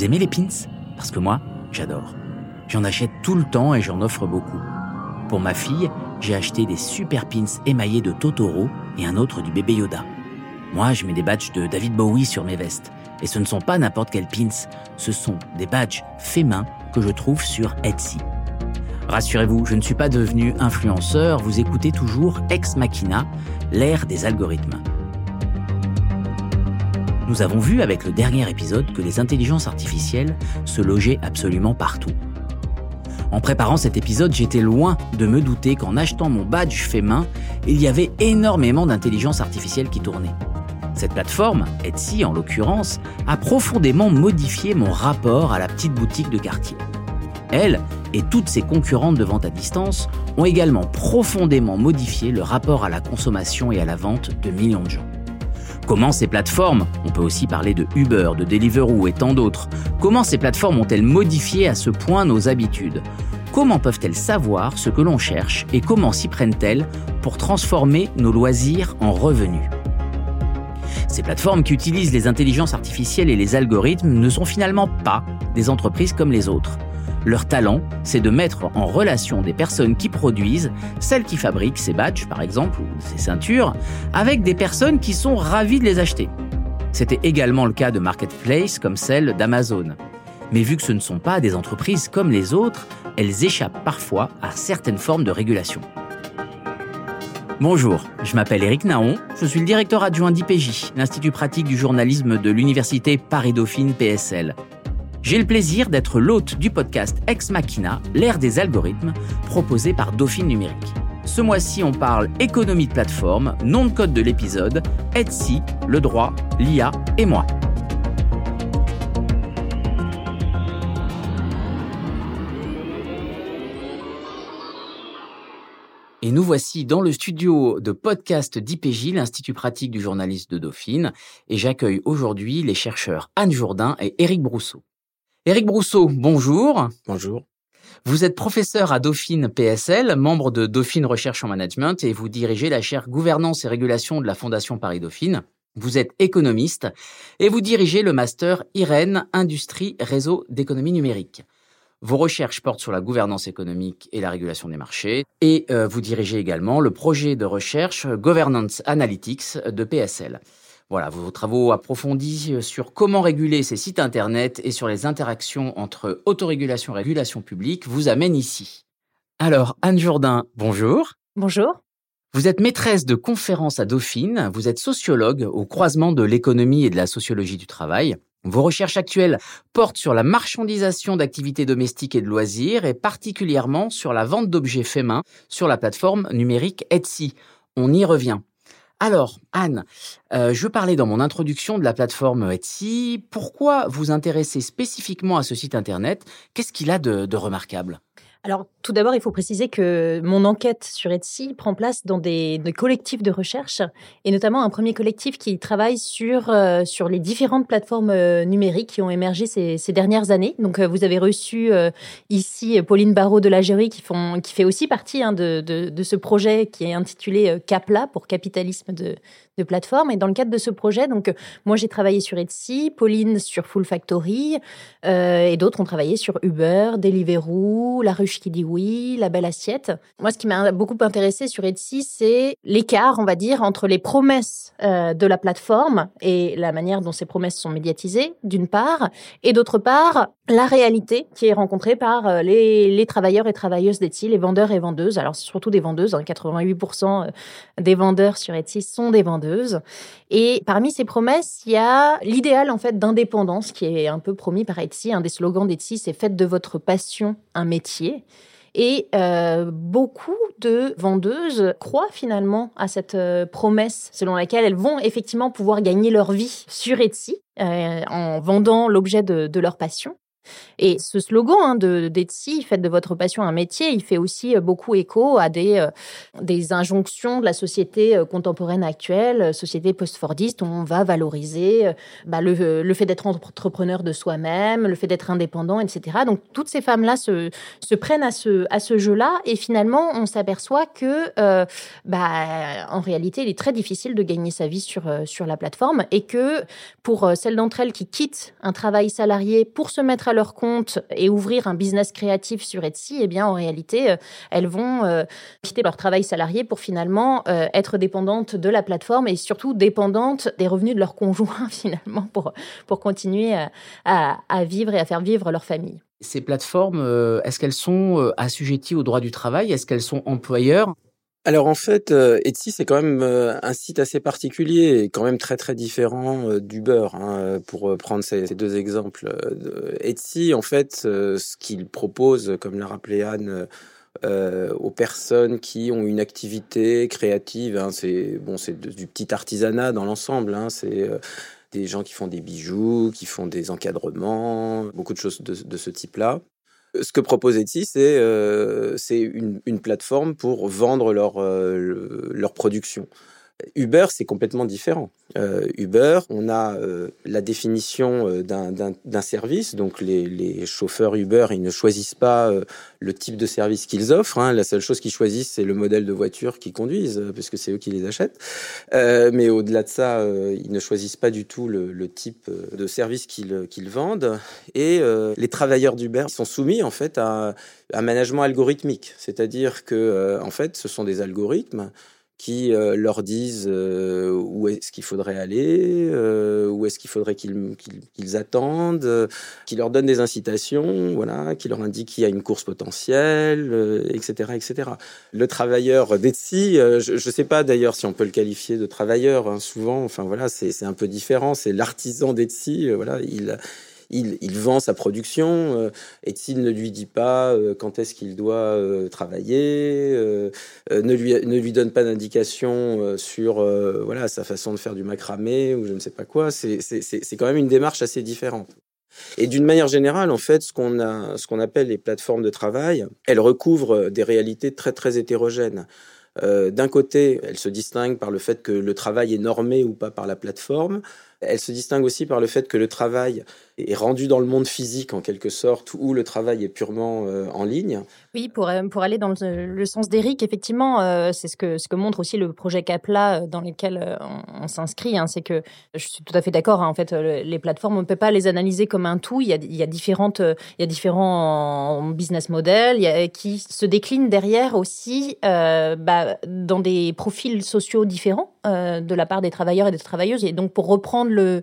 Vous aimez les pins? Parce que moi, j'adore. J'en achète tout le temps et j'en offre beaucoup. Pour ma fille, j'ai acheté des super pins émaillés de Totoro et un autre du bébé Yoda. Moi, je mets des badges de David Bowie sur mes vestes. Et ce ne sont pas n'importe quels pins, ce sont des badges faits main que je trouve sur Etsy. Rassurez-vous, je ne suis pas devenu influenceur, vous écoutez toujours Ex Machina, l'ère des algorithmes. Nous avons vu avec le dernier épisode que les intelligences artificielles se logeaient absolument partout. En préparant cet épisode, j'étais loin de me douter qu'en achetant mon badge fait main, il y avait énormément d'intelligence artificielle qui tournait. Cette plateforme, Etsy en l'occurrence, a profondément modifié mon rapport à la petite boutique de quartier. Elle et toutes ses concurrentes de vente à distance ont également profondément modifié le rapport à la consommation et à la vente de millions de gens. Comment ces plateformes, on peut aussi parler de Uber, de Deliveroo et tant d'autres, comment ces plateformes ont-elles modifié à ce point nos habitudes? Comment peuvent-elles savoir ce que l'on cherche et comment s'y prennent-elles pour transformer nos loisirs en revenus? Ces plateformes qui utilisent les intelligences artificielles et les algorithmes ne sont finalement pas des entreprises comme les autres. Leur talent, c'est de mettre en relation des personnes qui produisent, celles qui fabriquent ces badges par exemple, ou ces ceintures, avec des personnes qui sont ravies de les acheter. C'était également le cas de marketplaces comme celle d'Amazon. Mais vu que ce ne sont pas des entreprises comme les autres, elles échappent parfois à certaines formes de régulation. Bonjour, je m'appelle Eric Naon, je suis le directeur adjoint d'IPJ, l'Institut pratique du journalisme de l'Université Paris-Dauphine PSL. J'ai le plaisir d'être l'hôte du podcast Ex Machina, l'ère des algorithmes, proposé par Dauphine Numérique. Ce mois-ci, on parle économie de plateforme, nom de code de l'épisode, Etsy, le droit, l'IA et moi. Et nous voici dans le studio de podcast d'IPJ, l'Institut pratique du journaliste de Dauphine, et j'accueille aujourd'hui les chercheurs Anne Jourdain et Éric Brousseau. Éric Brousseau, bonjour. Bonjour. Vous êtes professeur à Dauphine PSL, membre de Dauphine Recherche en Management et vous dirigez la chaire Gouvernance et Régulation de la Fondation Paris-Dauphine. Vous êtes économiste et vous dirigez le master IREN Industrie Réseau d'économie numérique. Vos recherches portent sur la gouvernance économique et la régulation des marchés et euh, vous dirigez également le projet de recherche Governance Analytics de PSL. Voilà, vos travaux approfondis euh, sur comment réguler ces sites Internet et sur les interactions entre autorégulation et régulation publique vous amènent ici. Alors, Anne Jourdain, bonjour. Bonjour. Vous êtes maîtresse de conférences à Dauphine, vous êtes sociologue au croisement de l'économie et de la sociologie du travail. Vos recherches actuelles portent sur la marchandisation d'activités domestiques et de loisirs et particulièrement sur la vente d'objets faits main sur la plateforme numérique Etsy. On y revient. Alors, Anne, euh, je parlais dans mon introduction de la plateforme Etsy. Pourquoi vous intéressez spécifiquement à ce site Internet? Qu'est-ce qu'il a de remarquable? Alors, tout d'abord, il faut préciser que mon enquête sur Etsy prend place dans des, collectifs de recherche, et notamment un premier collectif qui travaille sur, euh, sur les différentes plateformes euh, numériques qui ont émergé ces, dernières années. Donc, euh, vous avez reçu ici Pauline Barraud de la qui, qui fait aussi partie hein, de, de, ce projet qui est intitulé CAPLA pour capitalisme de, de plateforme. Et dans le cadre de ce projet, donc moi j'ai travaillé sur Etsy, Pauline sur Full Factory, et d'autres ont travaillé sur Uber, Deliveroo, La Qui dit oui, La Belle Assiette. Moi, ce qui m'a beaucoup intéressé sur Etsy, c'est l'écart, on va dire, entre les promesses euh, de la plateforme et la manière dont ces promesses sont médiatisées, d'une part, et d'autre part, la réalité qui est rencontrée par euh, les, travailleurs et travailleuses d'Etsy, les vendeurs et vendeuses. Alors, c'est surtout des vendeuses, 88% hein, euh, des vendeurs sur Etsy sont des vendeuses. Et parmi ces promesses, il y a l'idéal, en fait, d'indépendance qui est un peu promis par Etsy. Un des slogans d'Etsy, c'est Faites de votre passion un métier. Et euh, beaucoup de vendeuses croient finalement à cette euh, promesse selon laquelle elles vont effectivement pouvoir gagner leur vie sur Etsy en vendant l'objet de leur passion. Et ce slogan hein, de d'Etsy, faites de votre passion un métier, il fait aussi euh, beaucoup écho à des, euh, des injonctions de la société euh, contemporaine actuelle, société post-fordiste, où on va valoriser bah, le, fait d'être entrepreneur de soi-même, le fait d'être indépendant, etc. Donc toutes ces femmes-là se, prennent à ce, à ce jeu-là et finalement on s'aperçoit que bah, en réalité il est très difficile de gagner sa vie sur, sur la plateforme et que pour celles d'entre elles qui quittent un travail salarié pour se mettre à leur compte et ouvrir un business créatif sur Etsy, eh bien, en réalité, euh, elles vont euh, quitter leur travail salarié pour finalement euh, être dépendantes de la plateforme et surtout dépendantes des revenus de leur conjoint, finalement, pour, pour continuer à, à vivre et à faire vivre leur famille. Ces plateformes, est-ce qu'elles sont assujetties au droit du travail? Est-ce qu'elles sont employeurs? Alors en fait, euh, Etsy c'est quand même euh, un site assez particulier et quand même très très différent euh, d'Uber. Hein, pour prendre ces, deux exemples, Etsy en fait, ce qu'il propose, comme l'a rappelé Anne. aux personnes qui ont une activité créative, hein, c'est bon, c'est du petit artisanat dans l'ensemble. Hein, c'est des gens qui font des bijoux, qui font des encadrements, beaucoup de choses de, de ce type-là. Ce que propose Etsy, c'est euh, une, plateforme pour vendre leur, euh, leur production. Uber, c'est complètement différent. Euh, Uber, on a euh, la définition euh, d'un service. Donc les, chauffeurs Uber, ils ne choisissent pas le type de service qu'ils offrent. Hein. La seule chose qu'ils choisissent, c'est le modèle de voiture qu'ils conduisent, parce que c'est eux qui les achètent. mais au-delà de ça, ils ne choisissent pas du tout le, type de service qu'ils qu'ils vendent. Et les travailleurs d'Uber sont soumis en fait à un management algorithmique, c'est-à-dire que en fait, ce sont des algorithmes qui euh, leur disent euh, où est-ce qu'il faudrait aller, euh, où est-ce qu'il faudrait qu'ils qu'ils attendent, qui leur donnent des incitations, voilà, qui leur indiquent qu'il y a une course potentielle, etc., etc. Le travailleur d'Etsy, je ne sais pas d'ailleurs si on peut le qualifier de travailleur. Hein, souvent, enfin voilà, c'est un peu différent. C'est l'artisan d'Etsy, voilà, il il, vend sa production euh, et s'il ne lui dit pas euh, quand est-ce qu'il doit euh, travailler, ne, lui, ne lui donne pas d'indication sur voilà, sa façon de faire du macramé ou je ne sais pas quoi, c'est quand même une démarche assez différente. Et d'une manière générale, en fait, ce qu'on appelle les plateformes de travail, elles recouvrent des réalités très très hétérogènes. D'un côté, elles se distinguent par le fait que le travail est normé ou pas par la plateforme. Elles se distinguent aussi par le fait que le travail est rendu dans le monde physique en quelque sorte, où le travail est purement euh, en ligne. Oui, pour, euh, pour aller dans le, sens d'Eric, effectivement, euh, c'est ce que, ce que montre aussi le projet Capla dans lequel on, s'inscrit. Hein, c'est que je suis tout à fait d'accord. Hein, en fait, les plateformes, on ne peut pas les analyser comme un tout. Il y a, différentes, il y a différents business models qui se déclinent derrière aussi bah, dans des profils sociaux différents de la part des travailleurs et des travailleuses. Et donc, pour reprendre le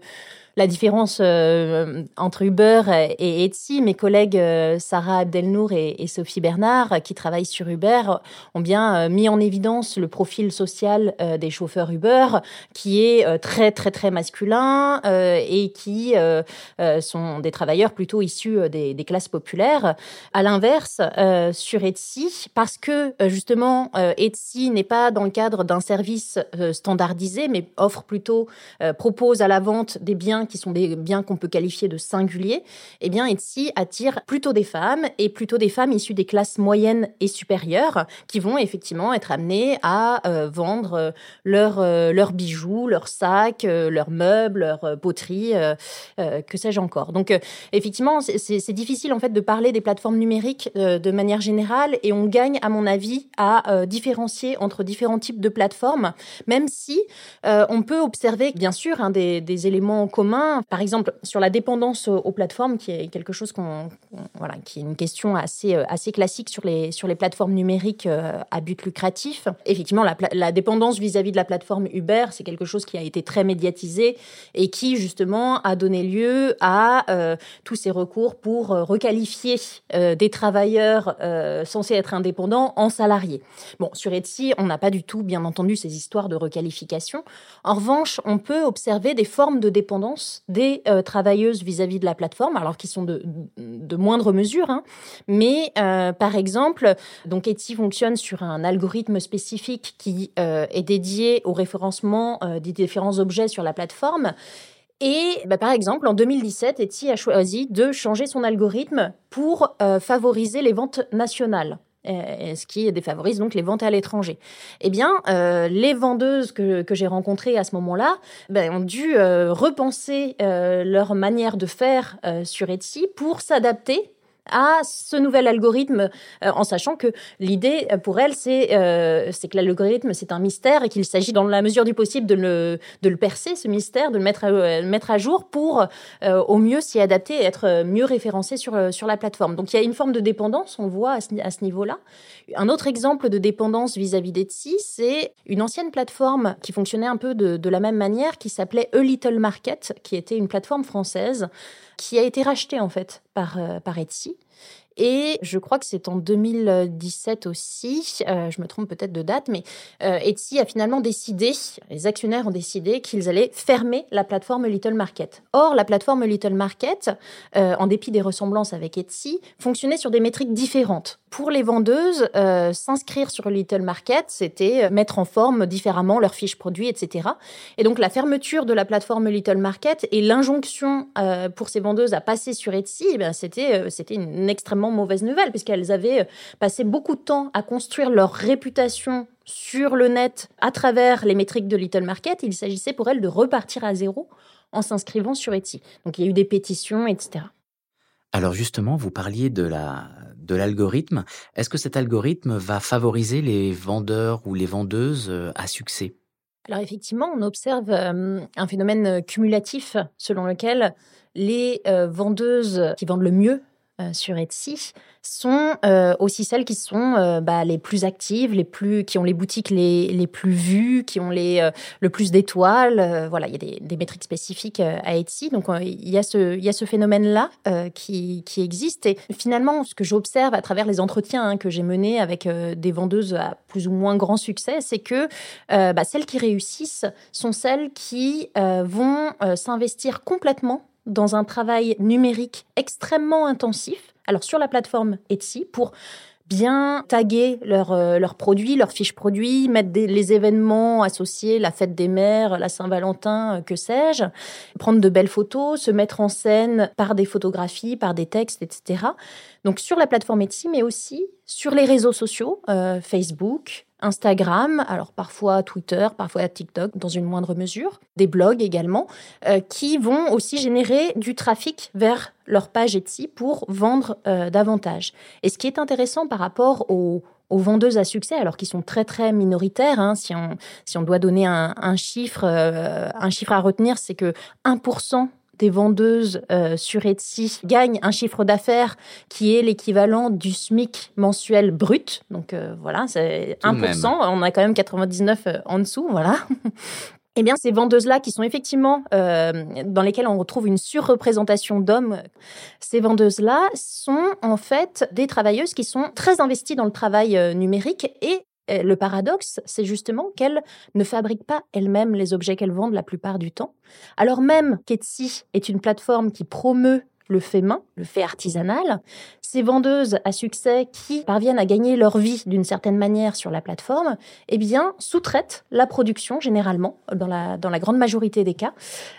la différence euh, entre Uber et Etsy. Mes collègues euh, Sarah Abdelnour et, Sophie Bernard, qui travaillent sur Uber, ont bien euh, mis en évidence le profil social des chauffeurs Uber, qui est très très très masculin et qui sont des travailleurs plutôt issus des, des classes populaires. À l'inverse, sur Etsy, parce que justement Etsy n'est pas dans le cadre d'un service standardisé, mais offre plutôt propose à la vente des biens qui sont des biens qu'on peut qualifier de singuliers, eh bien Etsy attire plutôt des femmes et plutôt des femmes issues des classes moyennes et supérieures qui vont effectivement être amenées à euh, vendre euh, leurs euh, leurs bijoux, leurs sacs, leurs meubles, leurs poteries, que sais-je encore. Donc effectivement, c'est difficile en fait de parler des plateformes numériques de manière générale et on gagne à mon avis à différencier entre différents types de plateformes, même si on peut observer bien sûr hein, des, des éléments communs par exemple, sur la dépendance aux, plateformes, qui est quelque chose qui est une question assez, euh, classique sur les, sur les plateformes numériques euh, à but lucratif. Effectivement, la, dépendance vis-à-vis de la plateforme Uber, c'est quelque chose qui a été très médiatisé et qui, justement, a donné lieu à euh, tous ces recours pour requalifier des travailleurs censés être indépendants en salariés. Bon, sur Etsy, on n'a pas du tout, bien entendu, ces histoires de requalification. En revanche, on peut observer des formes de dépendance des euh, travailleuses vis-à-vis de la plateforme, alors qu'ils sont de, moindre mesure. Hein. Mais euh, par exemple, donc Etsy fonctionne sur un algorithme spécifique qui euh, est dédié au référencement des différents objets sur la plateforme Et bah, par exemple, en 2017, Etsy a choisi de changer son algorithme pour favoriser les ventes nationales. Euh, ce qui défavorise donc les ventes à l'étranger. Eh bien, euh, les vendeuses que, j'ai rencontrées à ce moment-là ben, ont dû repenser leur manière de faire sur Etsy pour s'adapter à ce nouvel algorithme, euh, en sachant que l'idée euh, pour elle, c'est euh, c'est que l'algorithme, c'est un mystère et qu'il s'agit, dans la mesure du possible, de le, percer, ce mystère, de le mettre à, jour pour au mieux s'y adapter et être mieux référencé sur, la plateforme. Donc il y a une forme de dépendance, on le voit à ce, niveau-là. Un autre exemple de dépendance vis-à-vis d'Etsy, c'est une ancienne plateforme qui fonctionnait un peu de, de la même manière, qui s'appelait A Little Market, qui était une plateforme française qui a été racheté en fait par, euh, par Etsy. Et je crois que c'est en 2017 aussi, euh, je me trompe peut-être de date, mais euh, Etsy a finalement décidé, les actionnaires ont décidé qu'ils allaient fermer la plateforme Little Market. Or, la plateforme Little Market, euh, en dépit des ressemblances avec Etsy, fonctionnait sur des métriques différentes. Pour les vendeuses, s'inscrire sur Little Market, c'était mettre en forme différemment leurs fiches produits, etc. Et donc la fermeture de la plateforme Little Market et l'injonction pour ces vendeuses à passer sur Etsy, eh c'était une extrêmement mauvaise nouvelle, puisqu'elles avaient euh, passé beaucoup de temps à construire leur réputation sur le net à travers les métriques de Little Market. Il s'agissait pour elles de repartir à zéro en s'inscrivant sur Etsy. Donc il y a eu des pétitions, etc. Alors justement, vous parliez de la de l'algorithme. Est-ce que cet algorithme va favoriser les vendeurs ou les vendeuses euh, à succès? Alors effectivement, on observe euh, un phénomène cumulatif selon lequel les vendeuses qui vendent le mieux euh, sur Etsy sont euh, aussi celles qui sont euh, bah, les plus actives, les plus, qui ont les boutiques les, les plus vues, qui ont les, le plus d'étoiles. voilà, il y a des, des métriques spécifiques à Etsy. Donc, il y a ce, y a ce phénomène-là qui, qui existe. Et finalement, ce que j'observe à travers les entretiens hein, que j'ai menés avec des vendeuses à plus ou moins grand succès, c'est que bah, celles qui réussissent sont celles qui vont s'investir complètement dans un travail numérique extrêmement intensif, alors sur la plateforme Etsy, pour bien taguer leurs euh, produits, leurs fiches produits, mettre les événements associés, la fête des mères, la Saint-Valentin, euh, que sais-je, prendre de belles photos, se mettre en scène par des photographies, par des textes, etc. Donc sur la plateforme Etsy, mais aussi sur les réseaux sociaux, euh, Facebook, Instagram, alors parfois Twitter, parfois TikTok dans une moindre mesure, des blogs également, euh, qui vont aussi générer du trafic vers leur page Etsy pour vendre euh, davantage. Et ce qui est intéressant par rapport aux, vendeuses à succès, alors qu'ils sont très très minoritaires, hein, si, on, si on doit donner un, chiffre, euh, un chiffre à retenir, c'est que 1% des vendeuses euh, sur Etsy gagnent un chiffre d'affaires qui est l'équivalent du SMIC mensuel brut. Donc euh, voilà, c'est 1%. On a quand même 99 euh, en dessous, voilà. Eh bien, ces vendeuses-là, qui sont effectivement dans lesquelles on retrouve une surreprésentation d'hommes, ces vendeuses-là sont en fait des travailleuses qui sont très investies dans le travail numérique et le paradoxe, c'est justement qu'elles ne fabriquent pas elles-mêmes les objets qu'elles vendent la plupart du temps, alors même qu'Etsy est une plateforme qui promeut le fait main, le fait artisanal. Ces vendeuses à succès qui parviennent à gagner leur vie d'une certaine manière sur la plateforme, eh bien, sous-traitent la production généralement, dans la, dans la grande majorité des cas,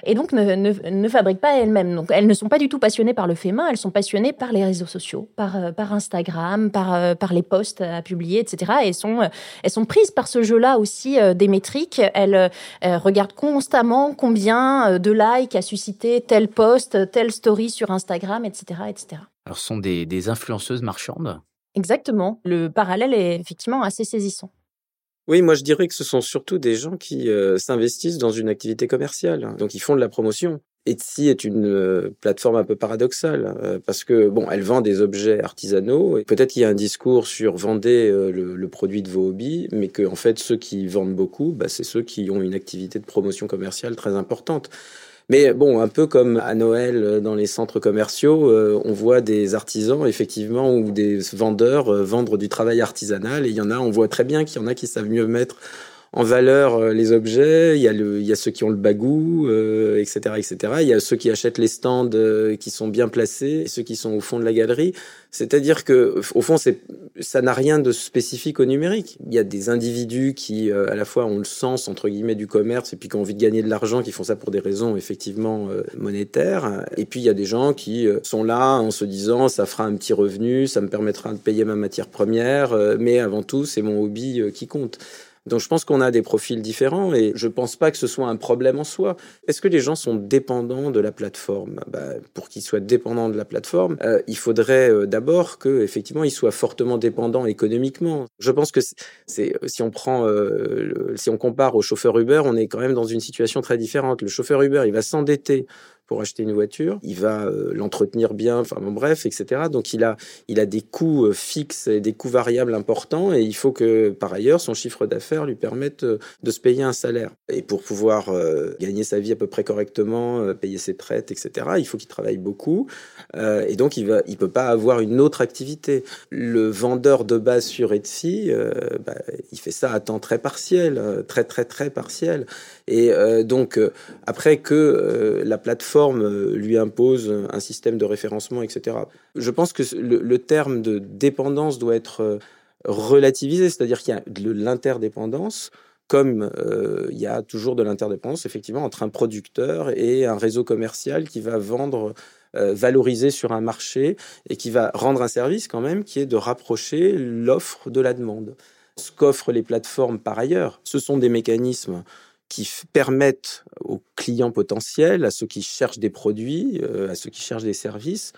et donc ne, ne, fabriquent pas elles-mêmes. Donc, elles ne sont pas du tout passionnées par le fait main, elles sont passionnées par les réseaux sociaux, par, euh, par Instagram, par, euh, par les posts à publier, etc. Et sont, euh, elles sont prises par ce jeu-là aussi des métriques. Elles, regardent constamment combien de likes a suscité tel post, telle story sur Instagram Instagram, etc. etc. Alors, ce sont des, influenceuses marchandes? Exactement. Le parallèle est effectivement assez saisissant. Oui, moi je dirais que ce sont surtout des gens qui euh, s'investissent dans une activité commerciale. Donc ils font de la promotion. Etsy est une euh, plateforme un peu paradoxale euh, parce que bon, elle vend des objets artisanaux et peut-être qu'il y a un discours sur vendez le, produit de vos hobbies, mais que en fait ceux qui vendent beaucoup, bah, c'est ceux qui ont une activité de promotion commerciale très importante. Mais bon, un peu comme à Noël euh, dans les centres commerciaux, euh, on voit des artisans effectivement ou des vendeurs euh, vendre du travail artisanal. Et il y en a, on voit très bien qu'il y en a qui savent mieux mettre en valeur les objets, il y, a le, il y a ceux qui ont le bagou, etc., etc. Il y a ceux qui achètent les stands qui sont bien placés, et ceux qui sont au fond de la galerie. C'est-à-dire que, au fond, ça n'a rien de spécifique au numérique. Il y a des individus qui, à la fois, ont le sens entre guillemets du commerce et puis qui ont envie de gagner de l'argent, qui font ça pour des raisons effectivement monétaires. Et puis il y a des gens qui sont là en se disant ça fera un petit revenu, ça me permettra de payer ma matière première, mais avant tout c'est mon hobby qui compte. Donc je pense qu'on a des profils différents et je pense pas que ce soit un problème en soi. Est-ce que les gens sont dépendants de la plateforme? Bah, Pour qu'ils soient dépendants de la plateforme, euh, il faudrait euh, d'abord que effectivement ils soient fortement dépendants économiquement. Je pense que c'est si on prend euh, si on compare au chauffeur Uber, on est quand même dans une situation très différente. Le chauffeur Uber, il va s'endetter pour acheter une voiture, il va euh, l'entretenir bien, enfin bon, bref, etc. Donc il a, il a des coûts euh, fixes et des coûts variables importants et il faut que par ailleurs son chiffre d'affaires lui permette euh, de se payer un salaire. Et pour pouvoir gagner sa vie à peu près correctement, payer ses traites, etc., il faut qu'il travaille beaucoup et donc il va, il peut pas avoir une autre activité. Le vendeur de base sur Etsy, bah, il fait ça à temps très partiel, très très très partiel. Et donc après que la plateforme euh, lui impose un système de référencement, etc. Je pense que le, terme de dépendance doit être euh, relativisé, c'est-à-dire qu'il y a de l'interdépendance, comme euh, il y a toujours de l'interdépendance, effectivement, entre un producteur et un réseau commercial qui va vendre, valoriser sur un marché et qui va rendre un service quand même, qui est de rapprocher l'offre de la demande. Ce qu'offrent les plateformes par ailleurs, ce sont des mécanismes qui permettent aux clients potentiels, à ceux qui cherchent des produits, euh, à ceux qui cherchent des services,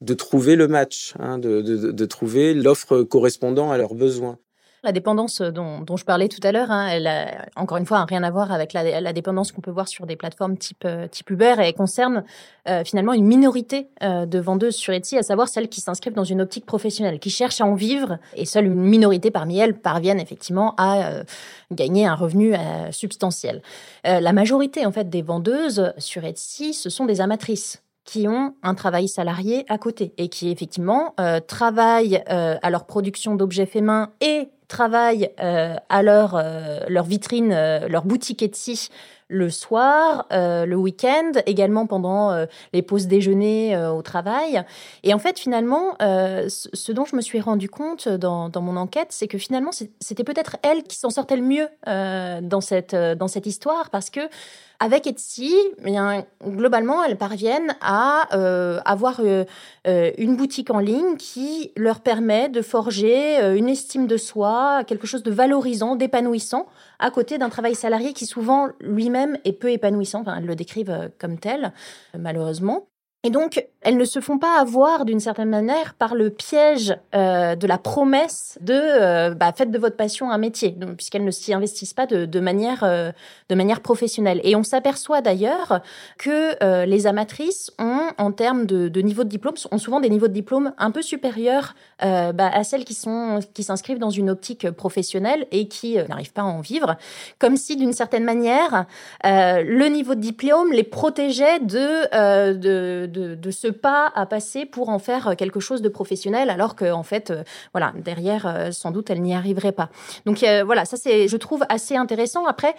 de trouver le match, hein, de, trouver l'offre correspondant à leurs besoins. La dépendance dont, dont je parlais tout à l'heure, hein, elle a encore une fois rien à voir avec la, dépendance qu'on peut voir sur des plateformes type, euh, Uber et concerne euh, finalement une minorité euh, de vendeuses sur Etsy, à savoir celles qui s'inscrivent dans une optique professionnelle, qui cherchent à en vivre et seule une minorité parmi elles parviennent effectivement à gagner un revenu substantiel. la majorité en fait des vendeuses sur Etsy, ce sont des amatrices qui ont un travail salarié à côté et qui effectivement euh, travaillent à leur production d'objets faits main et travaillent euh, à leur, euh, leur vitrine, euh, leur boutique Etsy le soir, le week-end, également pendant les pauses déjeuner au travail. Et en fait, finalement, ce dont je me suis rendu compte dans, mon enquête, c'est que finalement, c'était peut-être elle qui s'en sortait le mieux dans, cette, dans cette histoire parce que avec Etsy, bien, globalement, elles parviennent à euh, avoir euh, euh, une boutique en ligne qui leur permet de forger une estime de soi, quelque chose de valorisant, d'épanouissant, à côté d'un travail salarié qui souvent lui-même est peu épanouissant. Enfin, le décrivent comme tel, malheureusement. Et donc, elles ne se font pas avoir d'une certaine manière par le piège euh, de la promesse de euh, bah, faites de votre passion un métier, puisqu'elles ne s'y investissent pas de, de manière euh, de manière professionnelle. Et on s'aperçoit d'ailleurs que les amatrices ont, en termes de, de, niveau de diplôme, ont souvent des niveaux de diplôme un peu supérieurs bah, à celles qui sont qui s'inscrivent dans une optique professionnelle et qui n'arrivent pas à en vivre, comme si d'une certaine manière le niveau de diplôme les protégeait de, de de, ce pas à passer pour en faire quelque chose de professionnel, alors qu'en en fait, euh, voilà, derrière, euh, sans doute, elle n'y arriverait pas. Donc euh, voilà, ça c'est, je trouve, assez intéressant. Après,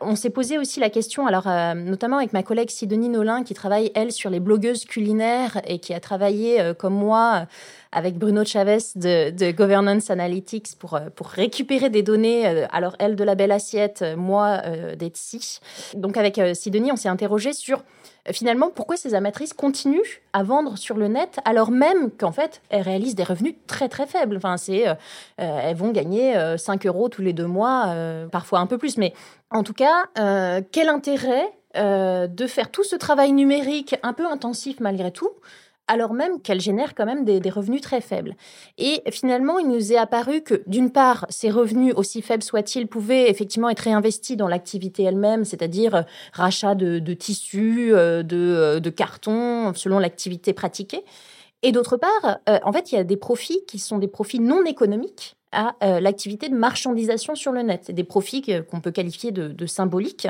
on s'est posé aussi la question, alors notamment avec ma collègue Sidonie Nolin, qui travaille, elle, sur les blogueuses culinaires et qui a travaillé, comme moi, avec Bruno Chavez de, Governance Analytics pour, pour récupérer des données, alors elle de la belle assiette, moi d'Etsy. Donc avec Sidonie, on s'est interrogé sur finalement, pourquoi ces amatrices continuent à vendre sur le net alors même qu'en fait, elles réalisent des revenus très très faibles. Enfin, c'est, euh, euh, elles vont gagner 5 euh, euros tous les deux mois, parfois un peu plus. Mais en tout cas, quel intérêt de faire tout ce travail numérique un peu intensif malgré tout alors même qu'elle génère quand même des, revenus très faibles. Et finalement, il nous est apparu que, d'une part, ces revenus, aussi faibles soient-ils, pouvaient effectivement être réinvestis dans l'activité elle-même, c'est-à-dire euh, rachat de, tissus, euh, de, euh, de cartons, selon l'activité pratiquée. Et d'autre part, en fait, il y a des profits qui sont des profits non économiques à l'activité de marchandisation sur le net. Des profits qu'on peut qualifier de symboliques.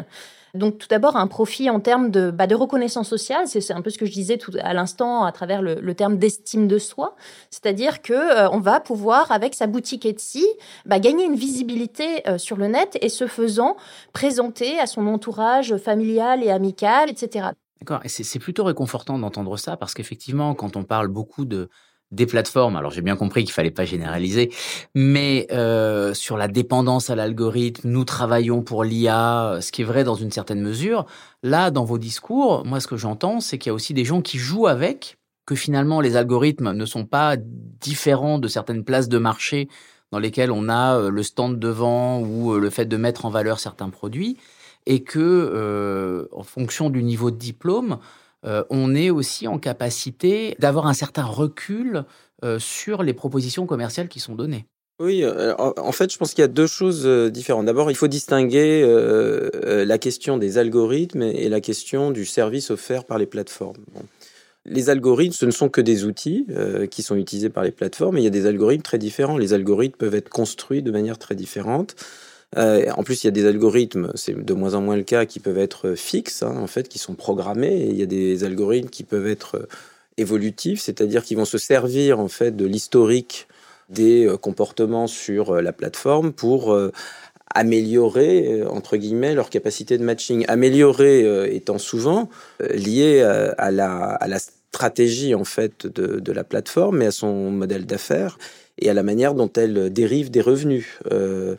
Donc tout d'abord un profit en termes de, bah, de reconnaissance sociale, c'est un peu ce que je disais tout à l'instant à travers le, terme d'estime de soi, c'est-à-dire que euh, on va pouvoir avec sa boutique Etsy bah, gagner une visibilité euh, sur le net et ce faisant présenter à son entourage familial et amical, etc. D'accord, et c'est plutôt réconfortant d'entendre ça parce qu'effectivement, quand on parle beaucoup de des plateformes. Alors j'ai bien compris qu'il fallait pas généraliser, mais euh, sur la dépendance à l'algorithme, nous travaillons pour l'IA, ce qui est vrai dans une certaine mesure. Là, dans vos discours, moi ce que j'entends, c'est qu'il y a aussi des gens qui jouent avec, que finalement les algorithmes ne sont pas différents de certaines places de marché dans lesquelles on a euh, le stand devant ou euh, le fait de mettre en valeur certains produits, et que en fonction du niveau de diplôme, euh, on est aussi en capacité d'avoir un certain recul euh, sur les propositions commerciales qui sont données. Oui, euh, en fait, je pense qu'il y a deux choses différentes. D'abord, il faut distinguer la question des algorithmes et la question du service offert par les plateformes. Les algorithmes, ce ne sont que des outils qui sont utilisés par les plateformes, il y a des algorithmes très différents. Les algorithmes peuvent être construits de manière très différente. Euh, en plus, il y a des algorithmes, c'est de moins en moins le cas, qui peuvent être fixes, hein, en fait, qui sont programmés. Il y a des algorithmes qui peuvent être euh, évolutifs, c'est-à-dire qui vont se servir en fait de l'historique des euh, comportements sur la plateforme pour améliorer entre guillemets leur capacité de matching. Améliorer étant souvent lié à, la, stratégie en fait de, la plateforme et à son modèle d'affaires et à la manière dont elle dérive des revenus. Euh, euh,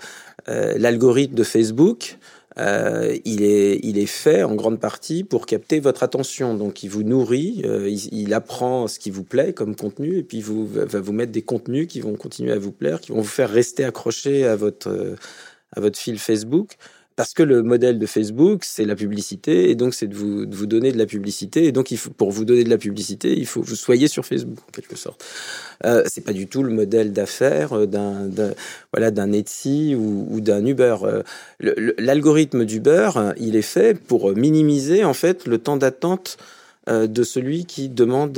l'algorithme de Facebook, euh, il, est, il est fait en grande partie pour capter votre attention. Donc, il vous nourrit, euh, il, apprend ce qui vous plaît comme contenu, et puis vous, va vous mettre des contenus qui vont continuer à vous plaire, qui vont vous faire rester accroché à votre, à votre fil Facebook parce que le modèle de Facebook, c'est la publicité, et donc c'est de vous, de vous donner de la publicité. Et donc, pour vous donner de la publicité, il faut que vous soyez sur Facebook, en quelque sorte. Euh, c'est pas du tout le modèle d'affaires euh, d'un, voilà, Etsy ou, ou d'un Uber. Euh, l'algorithme d'Uber, il est fait pour minimiser, en fait, le temps d'attente euh, de celui qui demande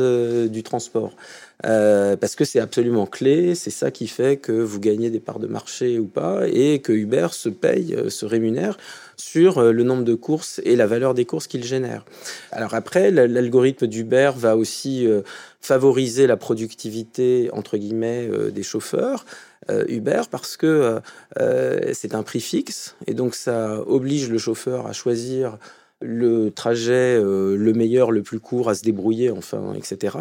du transport. Euh, parce que c'est absolument clé, c'est ça qui fait que vous gagnez des parts de marché ou pas, et que Uber se paye, euh, se rémunère sur euh, le nombre de courses et la valeur des courses qu'il génère. Alors après, l'algorithme d'Uber va aussi favoriser la productivité entre guillemets des chauffeurs. Uber parce que c'est un prix fixe et donc ça oblige le chauffeur à choisir le trajet le meilleur, le plus court, à se débrouiller, enfin, etc.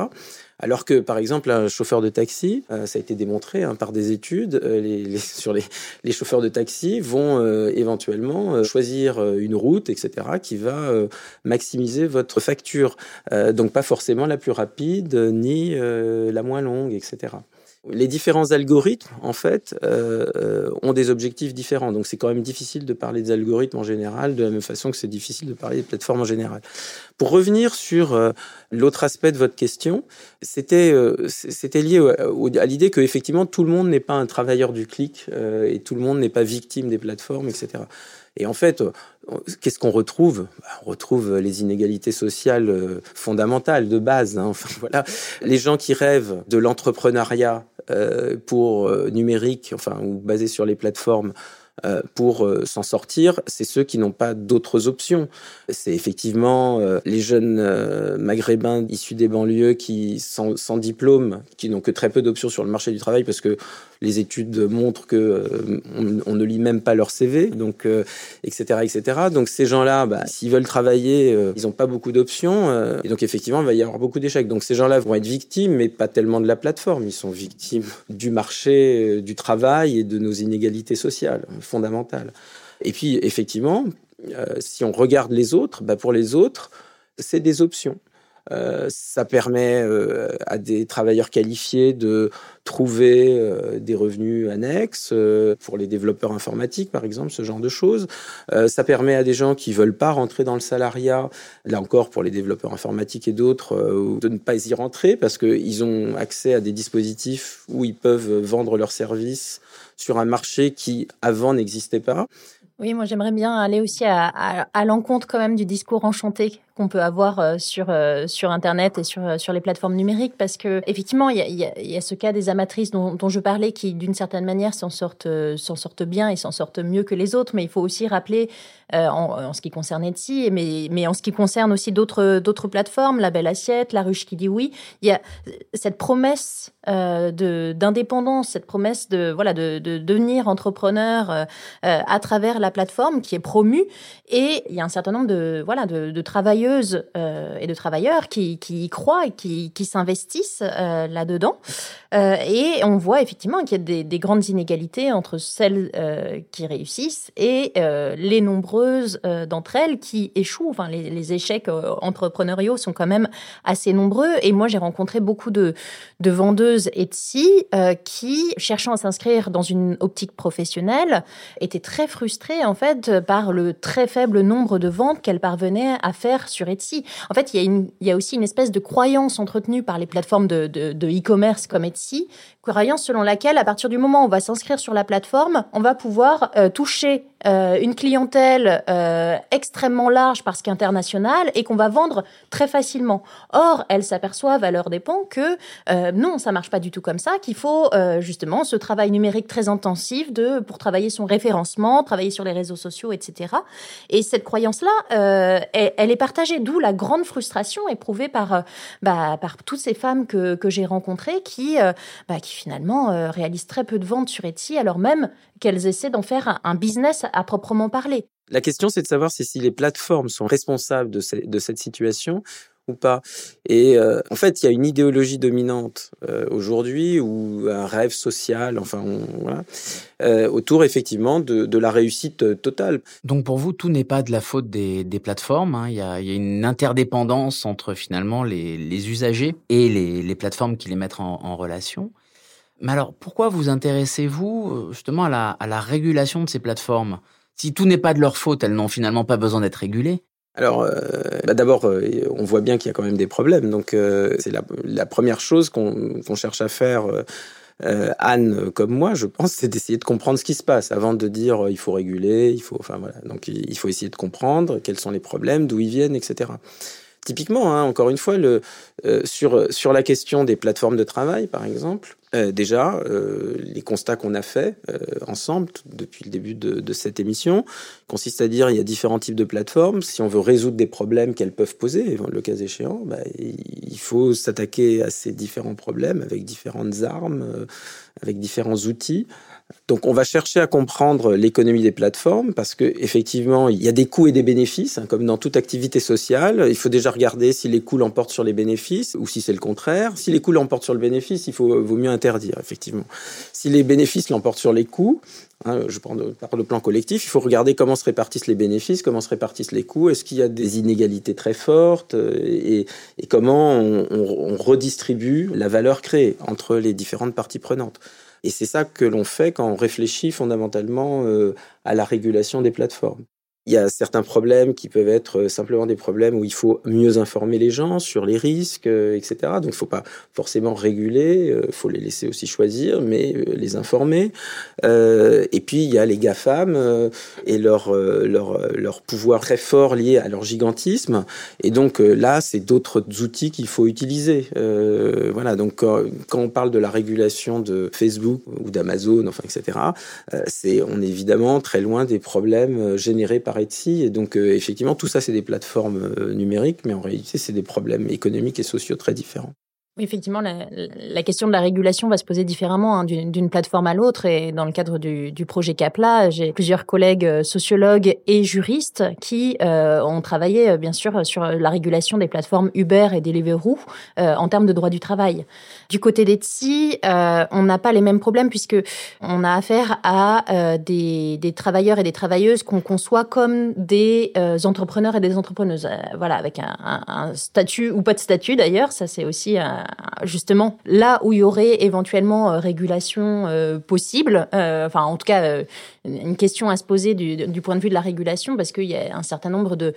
Alors que, par exemple, un chauffeur de taxi, euh, ça a été démontré hein, par des études, euh, les, sur les, chauffeurs de taxi vont euh, éventuellement choisir une route, etc., qui va maximiser votre facture. donc pas forcément la plus rapide, ni la moins longue, etc les différents algorithmes, en fait, euh, euh, ont des objectifs différents. Donc, c'est quand même difficile de parler des algorithmes en général, de la même façon que c'est difficile de parler des plateformes en général. Pour revenir sur euh, l'autre aspect de votre question, c'était c'était lié à l'idée que effectivement tout le monde n'est pas un travailleur du clic et tout le monde n'est pas victime des plateformes, etc. Et en fait, qu'est-ce qu'on retrouve? Bah, On retrouve les inégalités sociales fondamentales de base. Hein. Voilà, les gens qui rêvent de l'entrepreneuriat euh, pour euh, numérique, enfin, ou basé sur les plateformes, euh, pour s'en sortir, c'est ceux qui n'ont pas d'autres options. C'est effectivement les jeunes maghrébins issus des banlieues qui, sans, sans diplôme, qui n'ont que très peu d'options sur le marché du travail parce que les études montrent que euh, on, ne lit même pas leur CV, donc etc euh, etc. Donc ces gens-là, bah, s'ils veulent travailler, euh, ils n'ont pas beaucoup d'options, et donc effectivement il va y avoir beaucoup d'échecs. Donc ces gens-là vont être victimes, mais pas tellement de la plateforme, ils sont victimes du marché du travail et de nos inégalités sociales fondamentales. Et puis effectivement, si on regarde les autres, bah, pour les autres, c'est des options. Euh, ça permet euh, à des travailleurs qualifiés de trouver euh, des revenus annexes pour les développeurs informatiques, par exemple, ce genre de choses. ça permet à des gens qui veulent pas rentrer dans le salariat, là encore pour les développeurs informatiques et d'autres, de ne pas y rentrer parce qu'ils ont accès à des dispositifs où ils peuvent vendre leurs services sur un marché qui avant n'existait pas. Oui, moi j'aimerais bien aller aussi à, l'encontre quand même du discours enchanté qu'on peut avoir sur sur internet et sur sur les plateformes numériques parce que effectivement il y a, y, a, y a, ce cas des amatrices dont, dont je parlais qui d'une certaine manière s'en sortent s'en sortent bien et s'en sortent mieux que les autres. Mais il faut aussi rappeler euh, en, en, ce qui concerne Etsy, mais, mais en ce qui concerne aussi d'autres d'autres plateformes, La Belle Assiette, La Ruche qui dit oui, il y a cette promesse euh, d'indépendance, cette promesse de voilà de, de devenir entrepreneur euh, euh, à travers la plateforme qui est promue, et il y a un certain nombre de voilà de, de euh, et de travailleurs qui, y croient et qui, s'investissent euh, là-dedans, et on voit effectivement qu'il y a des, des, grandes inégalités entre celles qui réussissent et les nombreux euh, d'entre elles qui échouent. Enfin, les, échecs euh, entrepreneuriaux sont quand même assez nombreux. Et moi, j'ai rencontré beaucoup de, de vendeuses Etsy euh, qui, cherchant à s'inscrire dans une optique professionnelle, étaient très frustrées en fait par le très faible nombre de ventes qu'elles parvenaient à faire sur Etsy. En fait, il y, a aussi une espèce de croyance entretenue par les plateformes de e-commerce comme Etsy, croyance selon laquelle, à partir du moment où on va s'inscrire sur la plateforme, on va pouvoir euh, toucher euh, une clientèle euh, extrêmement large parce qu'internationale et qu'on va vendre très facilement. Or, elles s'aperçoivent à leur dépens que euh, non, ça marche pas du tout comme ça, qu'il faut euh, justement ce travail numérique très intensif de pour travailler son référencement, travailler sur les réseaux sociaux, etc. Et cette croyance-là, euh, elle, est partagée, d'où la grande frustration éprouvée par bah, par toutes ces femmes que, que j'ai rencontrées qui bah, qui finalement réalisent très peu de ventes sur Etsy, alors même qu'elles essaient d'en faire un business à proprement parler. La question, c'est de savoir si, si les plateformes sont responsables de, ce, de cette situation ou pas. Et euh, en fait, il y a une idéologie dominante euh, aujourd'hui ou un rêve social, enfin, on, voilà, euh, autour effectivement de, de, la réussite totale. Donc pour vous, tout n'est pas de la faute des, des plateformes. Hein. Il, y a, il, y a, une interdépendance entre finalement les, les usagers et les, les, plateformes qui les mettent en, en relation. Mais alors, pourquoi vous intéressez-vous justement à la, régulation de ces plateformes? Si tout n'est pas de leur faute, elles n'ont finalement pas besoin d'être régulées alors, euh, bah d'abord, euh, on voit bien qu'il y a quand même des problèmes. Donc, euh, c'est la, première chose qu'on qu cherche à faire. Euh, Anne, comme moi, je pense, c'est d'essayer de comprendre ce qui se passe avant de dire il faut réguler, il faut, enfin voilà. Donc, il faut essayer de comprendre quels sont les problèmes, d'où ils viennent, etc. Typiquement, hein, encore une fois, euh, sur la question des plateformes de travail, par exemple, euh, déjà, euh, les constats qu'on a faits euh, ensemble depuis le début de, de, cette émission consistent à dire il y a différents types de plateformes. Si on veut résoudre des problèmes qu'elles peuvent poser, le cas échéant, bah, il faut s'attaquer à ces différents problèmes avec différentes armes, euh, avec différents outils. Donc, on va chercher à comprendre l'économie des plateformes parce que effectivement, il y a des coûts et des bénéfices, hein, comme dans toute activité sociale. Il faut déjà regarder si les coûts l'emportent sur les bénéfices ou si c'est le contraire. Si les coûts l'emportent sur le bénéfice, il faut vaut mieux interdire effectivement. Si les bénéfices l'emportent sur les coûts, hein, je prends par le plan collectif, il faut regarder comment se répartissent les bénéfices, comment se répartissent les coûts. Est-ce qu'il y a des inégalités très fortes et, et comment on redistribue la valeur créée entre les différentes parties prenantes? Et c'est ça que l'on fait quand on réfléchit fondamentalement euh, à la régulation des plateformes. Il y a certains problèmes qui peuvent être euh, simplement des problèmes où il faut mieux informer les gens sur les risques, euh, etc. Donc, il ne faut pas forcément réguler, il euh, faut les laisser aussi choisir, mais les informer. Et puis, il y a les GAFAM et leur, leur, leur pouvoir très fort lié à leur gigantisme. Et donc, là, c'est d'autres outils qu'il faut utiliser. voilà, donc, quand, on parle de la régulation de Facebook ou d'Amazon, enfin, etc., c'est, on est évidemment très loin des problèmes générés par Et donc, euh, effectivement, tout ça, c'est des plateformes euh, numériques, mais en réalité, c'est des problèmes économiques et sociaux très différents. Effectivement, la, la, question de la régulation va se poser différemment hein, d'une plateforme à l'autre. Et dans le cadre du, du projet CAPLA, j'ai plusieurs collègues euh, sociologues et juristes qui euh, ont travaillé, euh, bien sûr, sur la régulation des plateformes Uber et Deliveroo euh, en termes de droit du travail. Du côté d'Etsy, euh, on n'a pas les mêmes problèmes puisque on a affaire à euh, des, des, travailleurs et des travailleuses qu'on conçoit comme des entrepreneurs et des entrepreneuses. voilà, avec un, un, un, statut ou pas de statut d'ailleurs, ça c'est aussi un, justement là où il y aurait éventuellement euh, régulation euh, possible, euh, enfin en tout cas euh, une question à se poser du, du, point de vue de la régulation, parce qu'il y a un certain nombre de,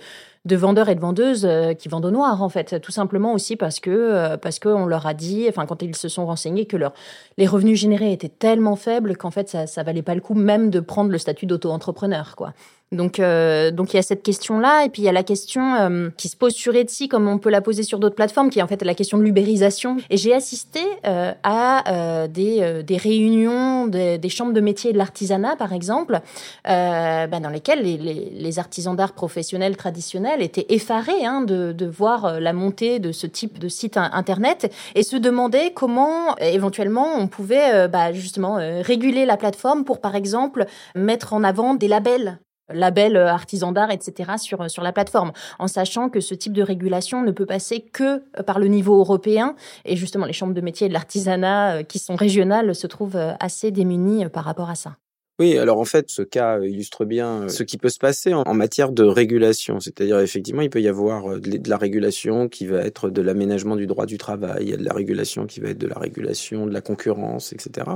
de vendeurs et de vendeuses euh, qui vendent au noir en fait, tout simplement aussi parce que euh, parce qu'on leur a dit, enfin quand ils se sont renseignés que leur les revenus générés étaient tellement faibles qu'en fait ça ça valait pas le coup même de prendre le statut d'auto-entrepreneur quoi. Donc, euh, donc il y a cette question-là, et puis il y a la question euh, qui se pose sur Etsy, comme on peut la poser sur d'autres plateformes, qui est en fait la question de l'ubérisation. Et j'ai assisté euh, à des, des réunions des, des chambres de métiers et de l'artisanat, par exemple, ben, dans lesquelles les, les, les artisans d'art professionnels traditionnels étaient effarés hein, de, de voir la montée de ce type de site internet et se demandaient comment éventuellement on pouvait bah, justement réguler la plateforme pour, par exemple, mettre en avant des labels label euh, artisan d'art, etc. sur euh, sur la plateforme, en sachant que ce type de régulation ne peut passer que euh, par le niveau européen et justement les chambres de métier et de l'artisanat qui sont régionales se trouvent assez démunies par rapport à ça. Oui, alors en fait, ce cas illustre bien euh, ce qui peut se passer en, matière de régulation. C'est-à-dire, effectivement, il peut y avoir euh, de, la régulation qui va être de l'aménagement du droit du travail, il y a de la régulation qui va être de la régulation de la concurrence, etc.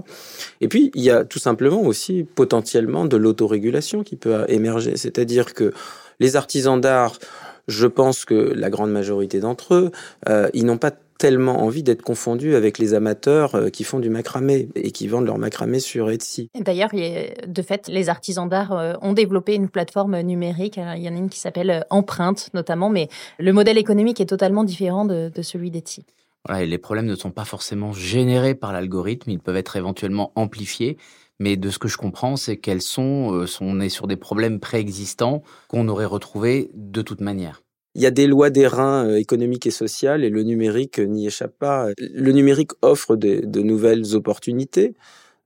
Et puis, il y a tout simplement aussi potentiellement de l'autorégulation qui peut émerger. C'est-à-dire que les artisans d'art, je pense que la grande majorité d'entre eux, euh, ils n'ont pas tellement envie d'être confondu avec les amateurs euh, qui font du macramé et qui vendent leur macramé sur Etsy. D'ailleurs, de fait, les artisans d'art euh, ont développé une plateforme numérique. Il y en a une qui s'appelle euh, Empreinte, notamment, mais le modèle économique est totalement différent de, celui d'Etsy. Voilà, et les problèmes ne sont pas forcément générés par l'algorithme, ils peuvent être éventuellement amplifiés. Mais de ce que je comprends, c'est qu'elles sont, on est sur des problèmes préexistants qu'on aurait retrouvés de toute manière. Il y a des lois d'airain euh, économiques et sociales et le numérique euh, n'y échappe pas. Le numérique offre de nouvelles opportunités,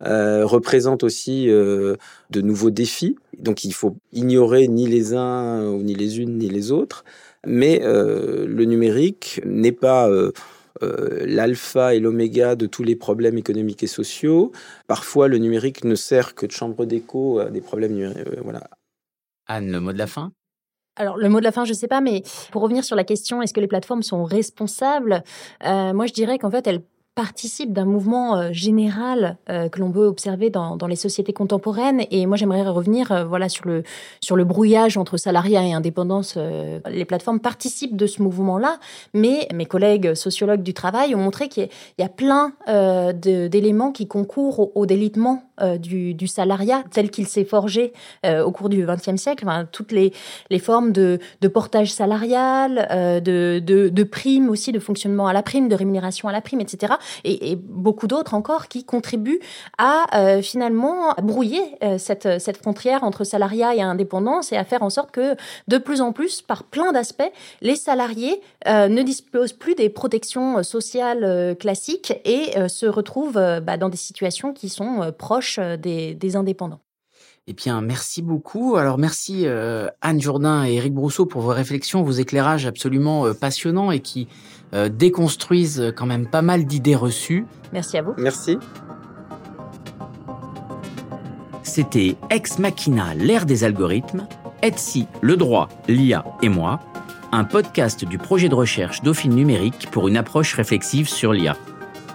euh, représente aussi de nouveaux défis. Donc il faut ignorer ni les uns ni les unes ni les autres. Mais le numérique n'est pas l'alpha et l'oméga de tous les problèmes économiques et sociaux. Parfois, le numérique ne sert que de chambre d'écho à des problèmes. voilà. Anne, le mot de la fin? Alors le mot de la fin, je sais pas, mais pour revenir sur la question, est-ce que les plateformes sont responsables? Euh, Moi, je dirais qu'en fait, elles participe d'un mouvement euh, général euh, que l'on peut observer dans, dans, les sociétés contemporaines. Et moi, j'aimerais revenir euh, voilà sur le sur le brouillage entre salariat et indépendance. les plateformes participent de ce mouvement-là, mais mes collègues sociologues du travail ont montré qu'il y a plein d'éléments qui concourent au, délitement du, du, salariat tel qu'il s'est forgé au cours du XXe siècle. Enfin, toutes les, les formes de, de portage salarial, de, de, de primes aussi, de fonctionnement à la prime, de rémunération à la prime, etc et, beaucoup d'autres encore qui contribuent à euh, finalement brouiller euh, cette, cette frontière entre salariat et indépendance et à faire en sorte que de plus en plus, par plein d'aspects, les salariés euh, ne disposent plus des protections sociales classiques et se retrouvent bah, dans des situations qui sont proches des, des indépendants. Eh bien, merci beaucoup. Alors, merci Anne Jourdain et Eric Brousseau pour vos réflexions, vos éclairages absolument passionnants et qui euh, déconstruisent quand même pas mal d'idées reçues. Merci à vous. Merci. C'était Ex Machina, l'ère des algorithmes, Etsy, le droit, l'IA et moi, un podcast du projet de recherche Dauphine numérique pour une approche réflexive sur l'IA.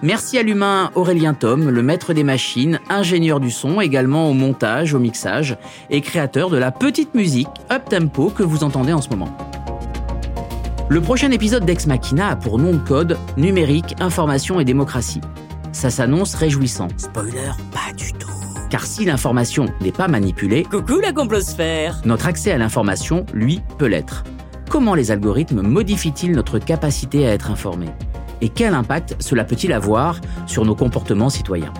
Merci à l'humain Aurélien Tom, le maître des machines, ingénieur du son, également au montage, au mixage et créateur de la petite musique up tempo que vous entendez en ce moment. Le prochain épisode d'Ex Machina a pour nom de code Numérique, Information et Démocratie. Ça s'annonce réjouissant. Spoiler, pas du tout. Car si l'information n'est pas manipulée, coucou la complosphère, notre accès à l'information, lui, peut l'être. Comment les algorithmes modifient-ils notre capacité à être informés? Et quel impact cela peut-il avoir sur nos comportements citoyens?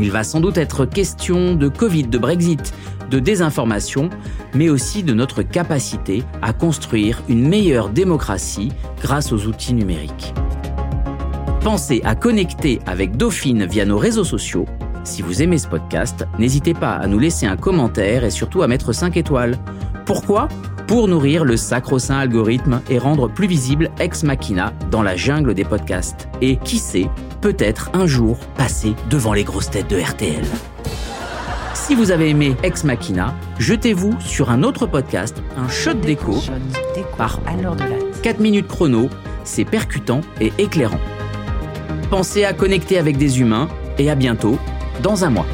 Il va sans doute être question de Covid, de Brexit, de désinformation, mais aussi de notre capacité à construire une meilleure démocratie grâce aux outils numériques. Pensez à connecter avec Dauphine via nos réseaux sociaux. Si vous aimez ce podcast, n'hésitez pas à nous laisser un commentaire et surtout à mettre 5 étoiles. Pourquoi? Pour nourrir le sacro-saint algorithme et rendre plus visible Ex Machina dans la jungle des podcasts. Et qui sait, peut-être un jour passer devant les grosses têtes de RTL. Si vous avez aimé Ex Machina, jetez-vous sur un autre podcast, un shot d'écho, par 4 minutes chrono, c'est percutant et éclairant. Pensez à connecter avec des humains et à bientôt dans un mois.